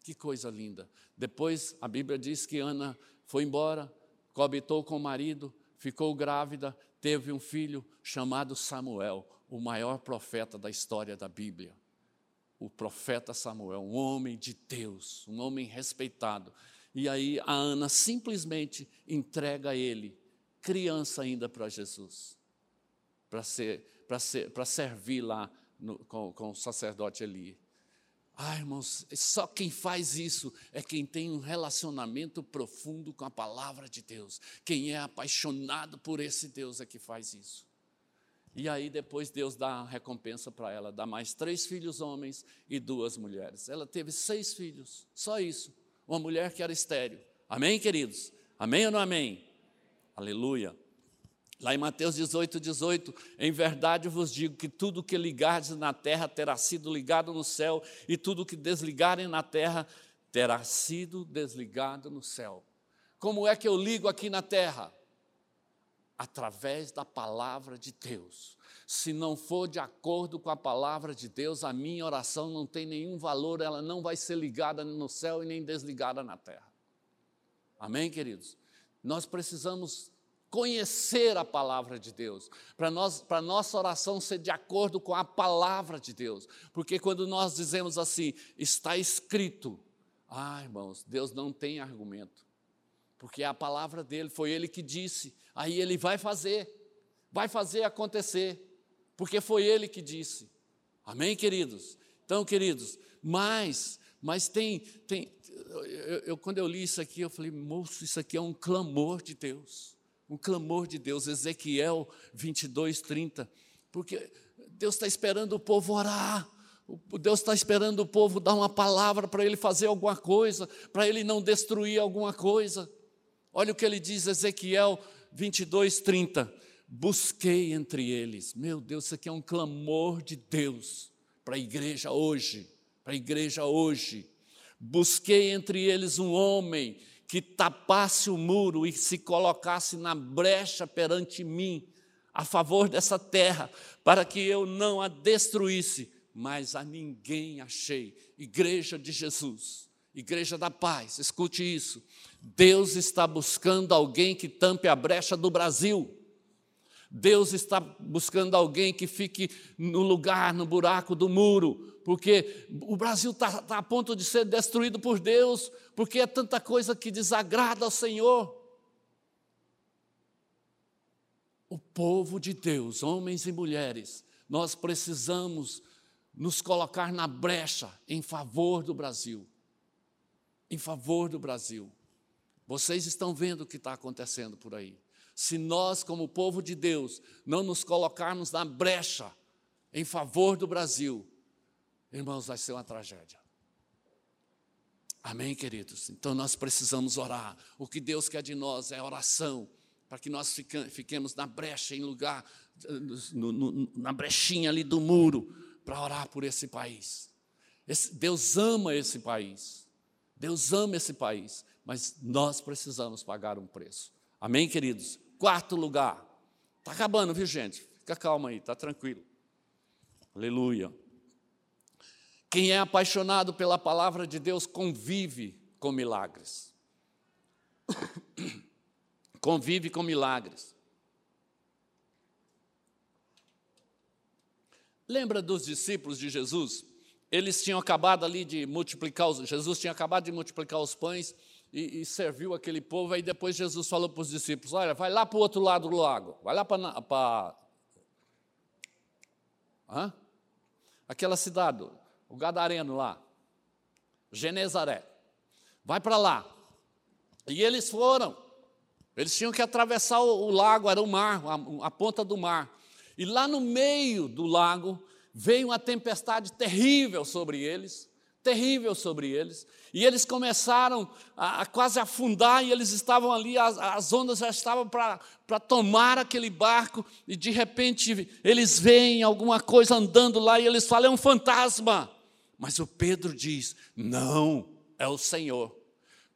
Que coisa linda. Depois a Bíblia diz que Ana foi embora, coabitou com o marido, ficou grávida, teve um filho chamado Samuel, o maior profeta da história da Bíblia. O profeta Samuel, um homem de Deus, um homem respeitado. E aí a Ana simplesmente entrega ele, criança ainda para Jesus, para ser, ser, servir lá no, com, com o sacerdote Eli. Ah, irmãos, só quem faz isso é quem tem um relacionamento profundo com a palavra de Deus. Quem é apaixonado por esse Deus é que faz isso. E aí depois Deus dá a recompensa para ela, dá mais três filhos homens e duas mulheres. Ela teve seis filhos, só isso. Uma mulher que era estéreo. Amém, queridos? Amém ou não amém? Aleluia. Lá em Mateus 18, 18, em verdade vos digo que tudo que ligardes na terra terá sido ligado no céu, e tudo que desligarem na terra terá sido desligado no céu. Como é que eu ligo aqui na terra? Através da palavra de Deus. Se não for de acordo com a palavra de Deus, a minha oração não tem nenhum valor, ela não vai ser ligada no céu e nem desligada na terra. Amém, queridos? Nós precisamos conhecer a palavra de Deus, para nós, para nossa oração ser de acordo com a palavra de Deus, porque quando nós dizemos assim, está escrito, ah, irmãos, Deus não tem argumento, porque a palavra dele foi ele que disse, aí ele vai fazer, vai fazer acontecer, porque foi ele que disse, amém, queridos? Então, queridos, mas, mas tem, tem eu, eu, quando eu li isso aqui, eu falei, moço, isso aqui é um clamor de Deus um clamor de Deus, Ezequiel 22, 30, porque Deus está esperando o povo orar, Deus está esperando o povo dar uma palavra para ele fazer alguma coisa, para ele não destruir alguma coisa. Olha o que ele diz, Ezequiel 22, 30. Busquei entre eles, meu Deus, isso aqui é um clamor de Deus para a igreja hoje, para a igreja hoje. Busquei entre eles um homem que tapasse o muro e se colocasse na brecha perante mim, a favor dessa terra, para que eu não a destruísse, mas a ninguém achei. Igreja de Jesus, Igreja da Paz, escute isso. Deus está buscando alguém que tampe a brecha do Brasil. Deus está buscando alguém que fique no lugar, no buraco do muro, porque o Brasil está tá a ponto de ser destruído por Deus, porque é tanta coisa que desagrada ao Senhor. O povo de Deus, homens e mulheres, nós precisamos nos colocar na brecha em favor do Brasil. Em favor do Brasil. Vocês estão vendo o que está acontecendo por aí. Se nós, como povo de Deus, não nos colocarmos na brecha em favor do Brasil, irmãos, vai ser uma tragédia. Amém, queridos? Então nós precisamos orar. O que Deus quer de nós é oração, para que nós fiquemos na brecha, em lugar, no, no, na brechinha ali do muro, para orar por esse país. Esse, Deus ama esse país. Deus ama esse país, mas nós precisamos pagar um preço. Amém, queridos? Quarto lugar. Está acabando, viu, gente? Fica calma aí, está tranquilo. Aleluia. Quem é apaixonado pela palavra de Deus convive com milagres. convive com milagres. Lembra dos discípulos de Jesus? Eles tinham acabado ali de multiplicar, os, Jesus tinha acabado de multiplicar os pães e, e serviu aquele povo. Aí depois Jesus falou para os discípulos: Olha, vai lá para o outro lado do lago, vai lá para. para aquela cidade, o Gadareno lá, Genezaré. Vai para lá. E eles foram. Eles tinham que atravessar o, o lago, era o mar, a, a ponta do mar. E lá no meio do lago veio uma tempestade terrível sobre eles terrível sobre eles. E eles começaram a, a quase afundar, e eles estavam ali, as, as ondas já estavam para tomar aquele barco, e de repente eles veem alguma coisa andando lá, e eles falam: é um fantasma. Mas o Pedro diz: Não, é o Senhor.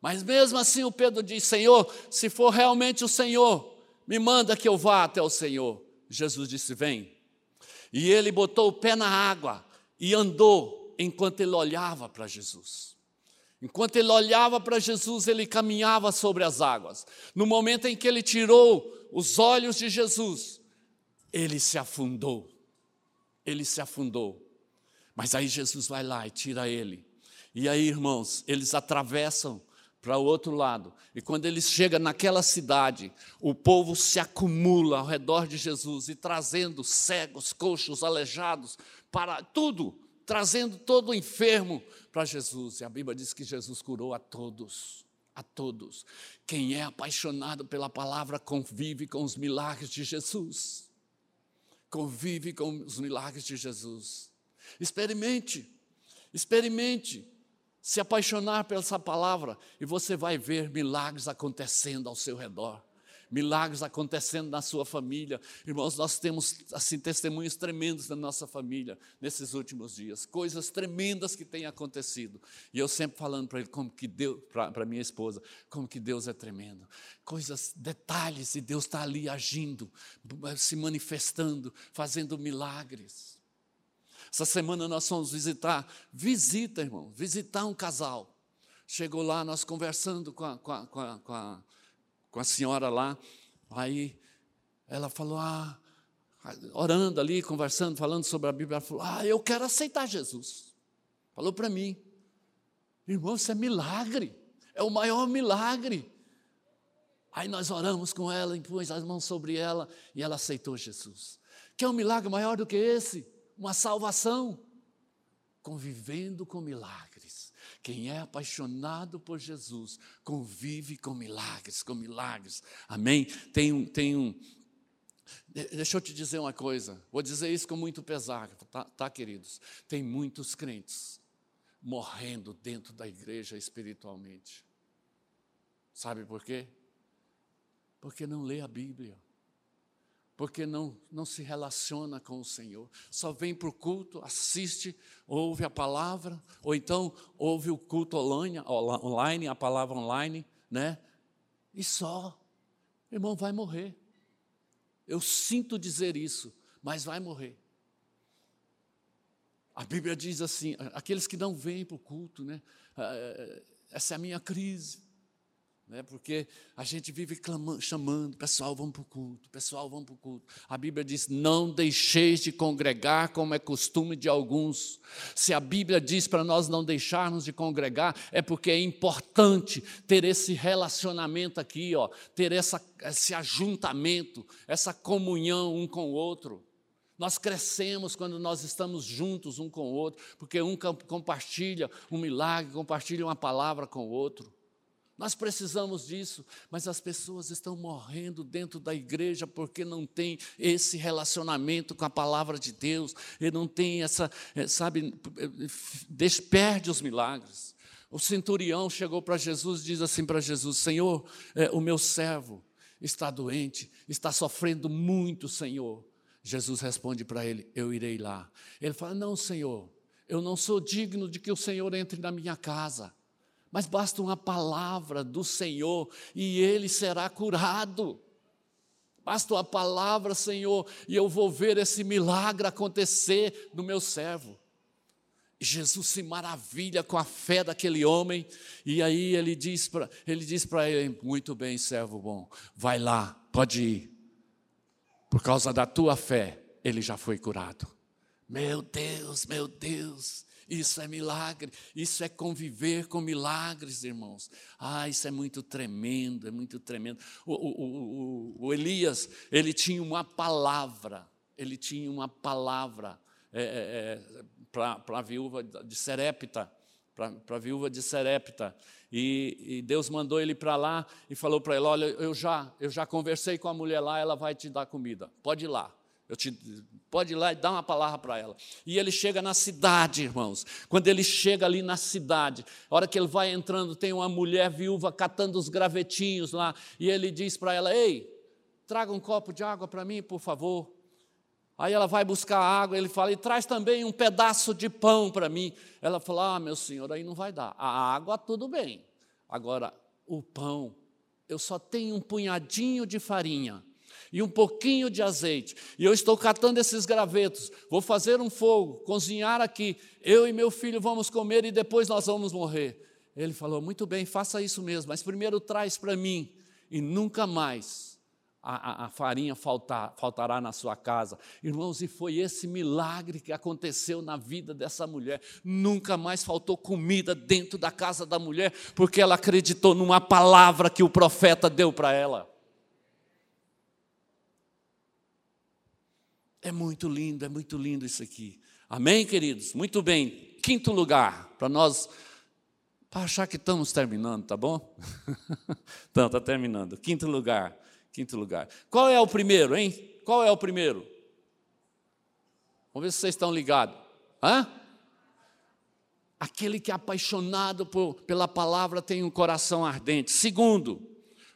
Mas mesmo assim o Pedro diz: Senhor, se for realmente o Senhor, me manda que eu vá até o Senhor. Jesus disse: Vem. E ele botou o pé na água e andou enquanto ele olhava para Jesus. Enquanto ele olhava para Jesus, ele caminhava sobre as águas. No momento em que ele tirou os olhos de Jesus, ele se afundou. Ele se afundou. Mas aí Jesus vai lá e tira ele. E aí, irmãos, eles atravessam para o outro lado. E quando eles chegam naquela cidade, o povo se acumula ao redor de Jesus e trazendo cegos, coxos, aleijados, para tudo, trazendo todo o enfermo para Jesus. E a Bíblia diz que Jesus curou a todos, a todos. Quem é apaixonado pela palavra convive com os milagres de Jesus. Convive com os milagres de Jesus. Experimente, experimente se apaixonar por essa palavra e você vai ver milagres acontecendo ao seu redor. Milagres acontecendo na sua família. Irmãos, nós temos assim testemunhos tremendos na nossa família nesses últimos dias. Coisas tremendas que têm acontecido. E eu sempre falando para ele como que Deus, para minha esposa, como que Deus é tremendo. Coisas, detalhes, e Deus está ali agindo, se manifestando, fazendo milagres. Essa semana nós fomos visitar, visita, irmão, visitar um casal. Chegou lá, nós conversando com a, com a, com a, com a, senhora lá, aí ela falou, ah, orando ali, conversando, falando sobre a Bíblia, ela falou, ah, eu quero aceitar Jesus. Falou para mim, irmão, isso é milagre, é o maior milagre. Aí nós oramos com ela, impus as mãos sobre ela e ela aceitou Jesus. Quer um milagre maior do que esse? Uma salvação, convivendo com milagres. Quem é apaixonado por Jesus convive com milagres, com milagres. Amém? Tem um, tem um. Deixa eu te dizer uma coisa, vou dizer isso com muito pesar, tá, tá queridos? Tem muitos crentes morrendo dentro da igreja espiritualmente. Sabe por quê? Porque não lê a Bíblia porque não, não se relaciona com o Senhor. Só vem para o culto, assiste, ouve a palavra, ou então ouve o culto online, online, a palavra online, né? E só. Irmão, vai morrer. Eu sinto dizer isso, mas vai morrer. A Bíblia diz assim: aqueles que não vêm para o culto, né? Ah, é, essa é a minha crise né? porque a gente vive clamando, chamando, pessoal, vamos para o culto, pessoal, vamos para o culto. A Bíblia diz: não deixeis de congregar, como é costume de alguns. Se a Bíblia diz para nós não deixarmos de congregar, é porque é importante ter esse relacionamento aqui, ó, ter essa, esse ajuntamento, essa comunhão um com o outro. Nós crescemos quando nós estamos juntos um com o outro, porque um compartilha um milagre, compartilha uma palavra com o outro. Nós precisamos disso, mas as pessoas estão morrendo dentro da igreja porque não tem esse relacionamento com a palavra de Deus, e não tem essa, eh, sabe, desperde os milagres. O centurião chegou para Jesus e diz assim para Jesus: Senhor, é, o meu servo está doente, está sofrendo muito, Senhor. Jesus responde para ele: Eu irei lá. Ele fala: Não, Senhor, eu não sou digno de que o Senhor entre na minha casa. Mas basta uma palavra do Senhor e ele será curado. Basta uma palavra, Senhor, e eu vou ver esse milagre acontecer no meu servo. Jesus se maravilha com a fé daquele homem, e aí ele diz para ele, diz ele: Muito bem, servo bom, vai lá, pode ir. Por causa da tua fé, ele já foi curado. Meu Deus, meu Deus, isso é milagre, isso é conviver com milagres, irmãos. Ah, isso é muito tremendo, é muito tremendo. O, o, o, o Elias, ele tinha uma palavra, ele tinha uma palavra é, é, é para a viúva de Serepta, para a viúva de Serepta. E, e, Deus mandou ele para lá e falou para ele: Olha, eu já, eu já conversei com a mulher lá, ela vai te dar comida, pode ir lá. Eu te, pode ir lá e dar uma palavra para ela. E ele chega na cidade, irmãos. Quando ele chega ali na cidade, a hora que ele vai entrando, tem uma mulher viúva catando os gravetinhos lá. E ele diz para ela: Ei, traga um copo de água para mim, por favor. Aí ela vai buscar água, ele fala, e traz também um pedaço de pão para mim. Ela fala, ah, meu senhor, aí não vai dar. A água, tudo bem. Agora, o pão, eu só tenho um punhadinho de farinha e um pouquinho de azeite. E eu estou catando esses gravetos, vou fazer um fogo, cozinhar aqui. Eu e meu filho vamos comer e depois nós vamos morrer. Ele falou: Muito bem, faça isso mesmo, mas primeiro traz para mim, e nunca mais a, a, a farinha faltar, faltará na sua casa. Irmãos, e foi esse milagre que aconteceu na vida dessa mulher. Nunca mais faltou comida dentro da casa da mulher, porque ela acreditou numa palavra que o profeta deu para ela. É muito lindo, é muito lindo isso aqui. Amém, queridos? Muito bem. Quinto lugar, para nós para achar que estamos terminando, tá bom? então, está terminando. Quinto lugar, quinto lugar. Qual é o primeiro, hein? Qual é o primeiro? Vamos ver se vocês estão ligados. Hã? Aquele que é apaixonado por, pela palavra tem um coração ardente. Segundo,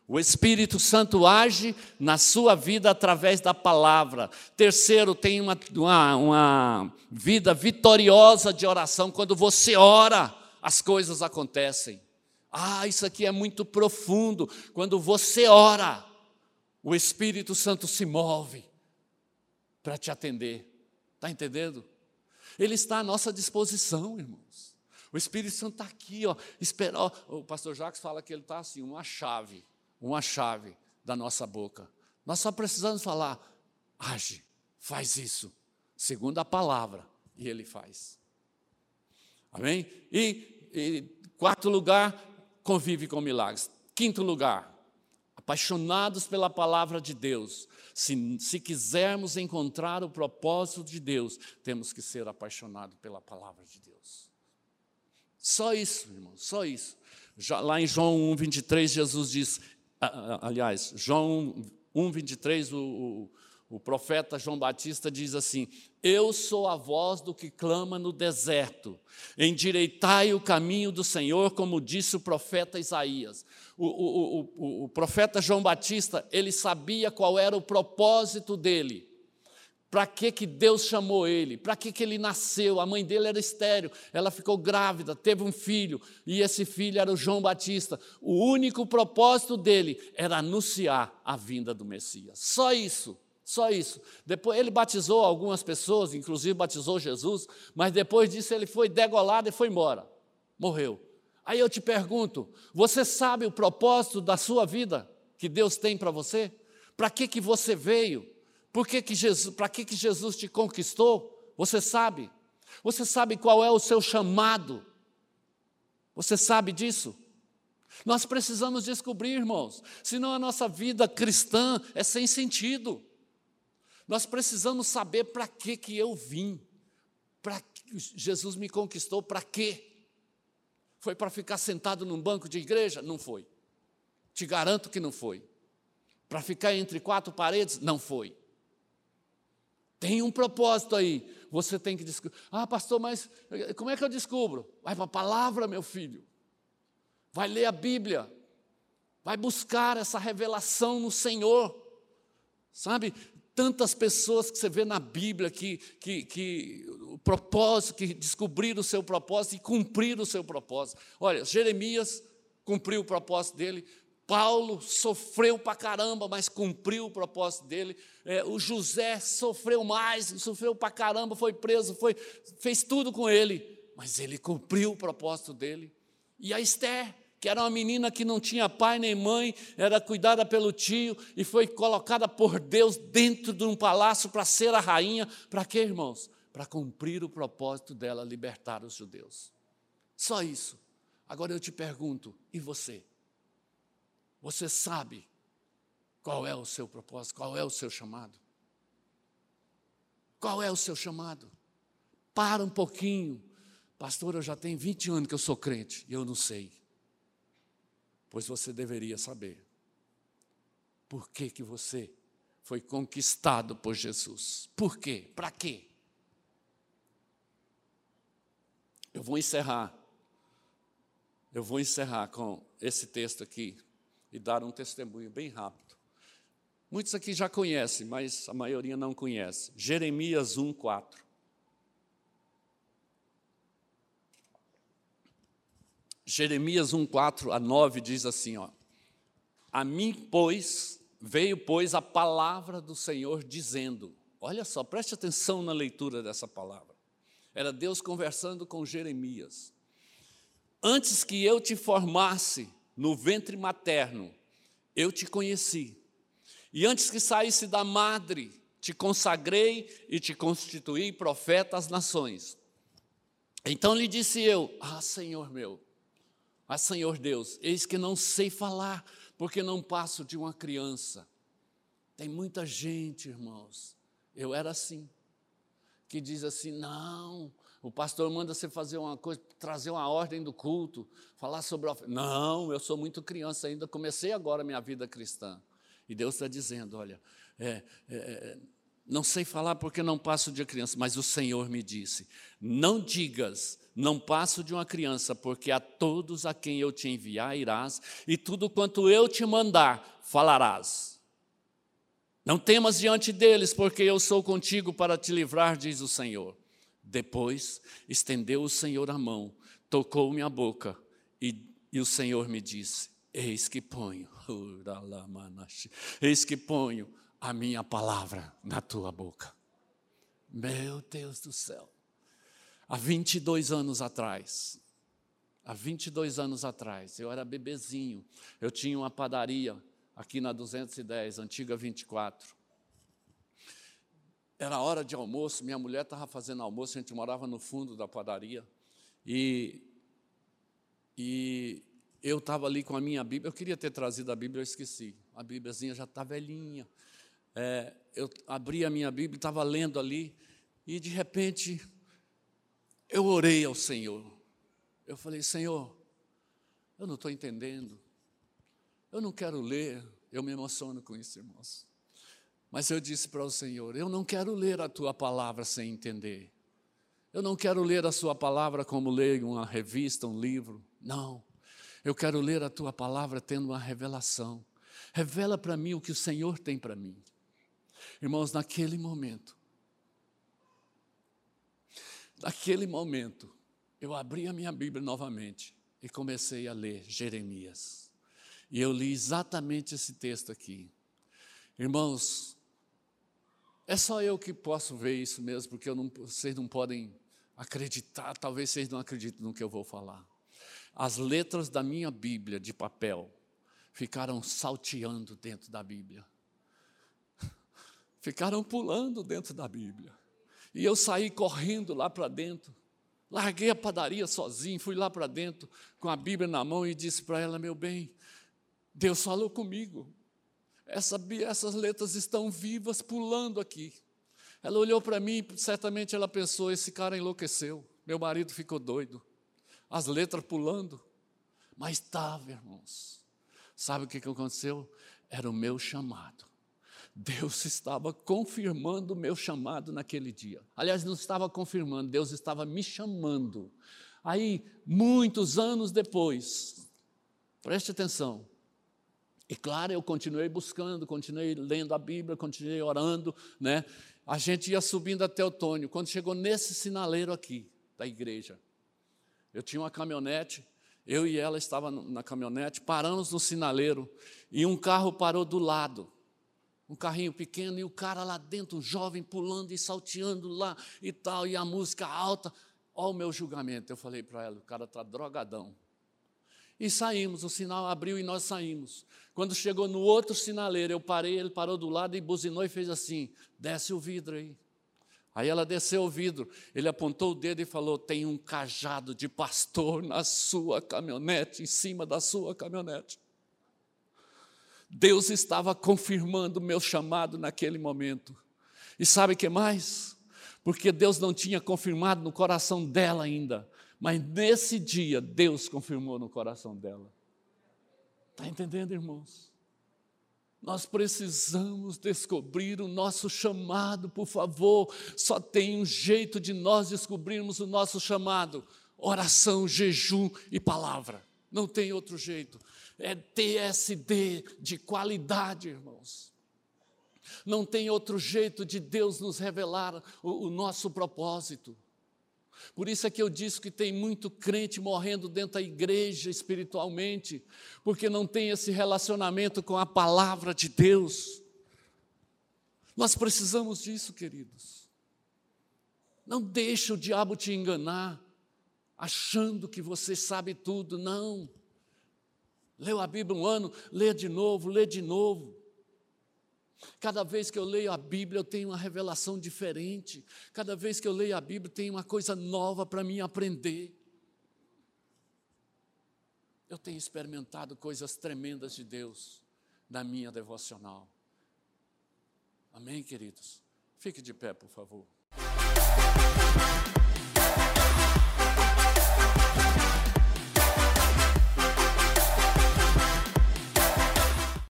o Espírito Santo age na sua vida através da palavra. Terceiro, tem uma, uma, uma vida vitoriosa de oração. Quando você ora, as coisas acontecem. Ah, isso aqui é muito profundo. Quando você ora, o Espírito Santo se move para te atender. Está entendendo? Ele está à nossa disposição, irmãos. O Espírito Santo está aqui, ó, espera. O pastor Jacques fala que ele está assim, uma chave, uma chave da nossa boca. Nós só precisamos falar, age, faz isso, segundo a palavra, e ele faz. Amém? E e, quarto lugar, convive com milagres. Quinto lugar, apaixonados pela palavra de Deus. Se, se quisermos encontrar o propósito de Deus, temos que ser apaixonados pela palavra de Deus. Só isso, irmão, só isso. Já, lá em João 1, 23, Jesus diz, aliás, João 1, 23, o, o o profeta João Batista diz assim: Eu sou a voz do que clama no deserto, endireitai o caminho do Senhor, como disse o profeta Isaías. O, o, o, o profeta João Batista, ele sabia qual era o propósito dele. Para que, que Deus chamou ele? Para que, que ele nasceu? A mãe dele era estéreo, ela ficou grávida, teve um filho, e esse filho era o João Batista. O único propósito dele era anunciar a vinda do Messias. Só isso. Só isso. Depois ele batizou algumas pessoas, inclusive batizou Jesus, mas depois disso ele foi degolado e foi embora. Morreu. Aí eu te pergunto: você sabe o propósito da sua vida que Deus tem para você? Para que, que você veio? Por que, que Jesus, para que, que Jesus te conquistou? Você sabe? Você sabe qual é o seu chamado? Você sabe disso? Nós precisamos descobrir, irmãos, senão a nossa vida cristã é sem sentido. Nós precisamos saber para que que eu vim. Para Jesus me conquistou para quê? Foi para ficar sentado num banco de igreja? Não foi. Te garanto que não foi. Para ficar entre quatro paredes? Não foi. Tem um propósito aí. Você tem que descobrir. Ah, pastor, mas eh, como é que eu descubro? Vai para a palavra, meu filho. Vai ler a Bíblia. Vai buscar essa revelação no Senhor. Sabe? tantas pessoas que você vê na Bíblia que, que, que o propósito, que descobriram o seu propósito e cumpriram o seu propósito. Olha, Jeremias cumpriu o propósito dele, Paulo sofreu para caramba, mas cumpriu o propósito dele. É, o José sofreu mais, sofreu para caramba, foi preso, foi, fez tudo com ele, mas ele cumpriu o propósito dele. E a Esther, que era uma menina que não tinha pai nem mãe, era cuidada pelo tio e foi colocada por Deus dentro de um palácio para ser a rainha. Para quê, irmãos? Para cumprir o propósito dela, libertar os judeus. Só isso. Agora eu te pergunto, e você? Você sabe qual é o seu propósito, qual é o seu chamado? Qual é o seu chamado? Para um pouquinho. Pastor, eu já tenho 20 anos que eu sou crente e eu não sei pois você deveria saber por que, que você foi conquistado por Jesus. Por quê? Para quê? Eu vou encerrar. Eu vou encerrar com esse texto aqui e dar um testemunho bem rápido. Muitos aqui já conhecem, mas a maioria não conhece. Jeremias 1, 4. Jeremias 1, 4 a 9 diz assim: ó, A mim, pois, veio, pois, a palavra do Senhor dizendo: Olha só, preste atenção na leitura dessa palavra. Era Deus conversando com Jeremias. Antes que eu te formasse no ventre materno, eu te conheci. E antes que saísse da madre, te consagrei e te constituí profeta às nações. Então lhe disse eu: Ah, Senhor meu, ah, Senhor Deus, eis que não sei falar, porque não passo de uma criança. Tem muita gente, irmãos, eu era assim, que diz assim: não, o pastor manda você fazer uma coisa, trazer uma ordem do culto, falar sobre a. Não, eu sou muito criança ainda, comecei agora a minha vida cristã. E Deus está dizendo: olha, é, é, é não sei falar porque não passo de criança, mas o Senhor me disse: Não digas, não passo de uma criança, porque a todos a quem eu te enviar irás, e tudo quanto eu te mandar falarás. Não temas diante deles, porque eu sou contigo para te livrar, diz o Senhor. Depois estendeu o Senhor a mão, tocou minha boca, e, e o Senhor me disse: Eis que ponho, eis que ponho a minha palavra na tua boca. Meu Deus do céu. Há 22 anos atrás, há 22 anos atrás, eu era bebezinho, eu tinha uma padaria aqui na 210, antiga 24. Era hora de almoço, minha mulher estava fazendo almoço, a gente morava no fundo da padaria, e, e eu estava ali com a minha Bíblia, eu queria ter trazido a Bíblia, eu esqueci. A Bíbliazinha já está velhinha, é, eu abri a minha Bíblia, estava lendo ali, e de repente eu orei ao Senhor. Eu falei, Senhor, eu não estou entendendo, eu não quero ler, eu me emociono com isso, irmãos. Mas eu disse para o Senhor: eu não quero ler a tua palavra sem entender. Eu não quero ler a sua palavra como ler uma revista, um livro. Não. Eu quero ler a tua palavra tendo uma revelação. Revela para mim o que o Senhor tem para mim. Irmãos, naquele momento, naquele momento, eu abri a minha Bíblia novamente e comecei a ler Jeremias. E eu li exatamente esse texto aqui. Irmãos, é só eu que posso ver isso mesmo, porque não, vocês não podem acreditar, talvez vocês não acreditem no que eu vou falar. As letras da minha Bíblia de papel ficaram salteando dentro da Bíblia ficaram pulando dentro da Bíblia. E eu saí correndo lá para dentro. Larguei a padaria sozinho, fui lá para dentro com a Bíblia na mão e disse para ela: Meu bem, Deus falou comigo. Essa, essas letras estão vivas, pulando aqui. Ela olhou para mim certamente ela pensou: Esse cara enlouqueceu. Meu marido ficou doido. As letras pulando. Mas estava, irmãos. Sabe o que aconteceu? Era o meu chamado. Deus estava confirmando o meu chamado naquele dia. Aliás, não estava confirmando, Deus estava me chamando. Aí, muitos anos depois, preste atenção. E claro, eu continuei buscando, continuei lendo a Bíblia, continuei orando, né? A gente ia subindo até o Tônio. Quando chegou nesse sinaleiro aqui da igreja, eu tinha uma caminhonete, eu e ela estávamos na caminhonete, paramos no sinaleiro e um carro parou do lado um carrinho pequeno e o cara lá dentro, um jovem pulando e salteando lá e tal, e a música alta. Olha o meu julgamento. Eu falei para ela: o cara está drogadão. E saímos, o sinal abriu e nós saímos. Quando chegou no outro sinaleiro, eu parei, ele parou do lado e buzinou e fez assim: desce o vidro aí. Aí ela desceu o vidro, ele apontou o dedo e falou: tem um cajado de pastor na sua caminhonete, em cima da sua caminhonete. Deus estava confirmando o meu chamado naquele momento. E sabe o que mais? Porque Deus não tinha confirmado no coração dela ainda, mas nesse dia Deus confirmou no coração dela. Está entendendo, irmãos? Nós precisamos descobrir o nosso chamado, por favor. Só tem um jeito de nós descobrirmos o nosso chamado: oração, jejum e palavra. Não tem outro jeito é TSD de qualidade, irmãos. Não tem outro jeito de Deus nos revelar o, o nosso propósito. Por isso é que eu disse que tem muito crente morrendo dentro da igreja espiritualmente, porque não tem esse relacionamento com a palavra de Deus. Nós precisamos disso, queridos. Não deixe o diabo te enganar achando que você sabe tudo. Não. Leu a Bíblia um ano, lê de novo, lê de novo. Cada vez que eu leio a Bíblia, eu tenho uma revelação diferente. Cada vez que eu leio a Bíblia, tem uma coisa nova para mim aprender. Eu tenho experimentado coisas tremendas de Deus na minha devocional. Amém, queridos? Fique de pé, por favor.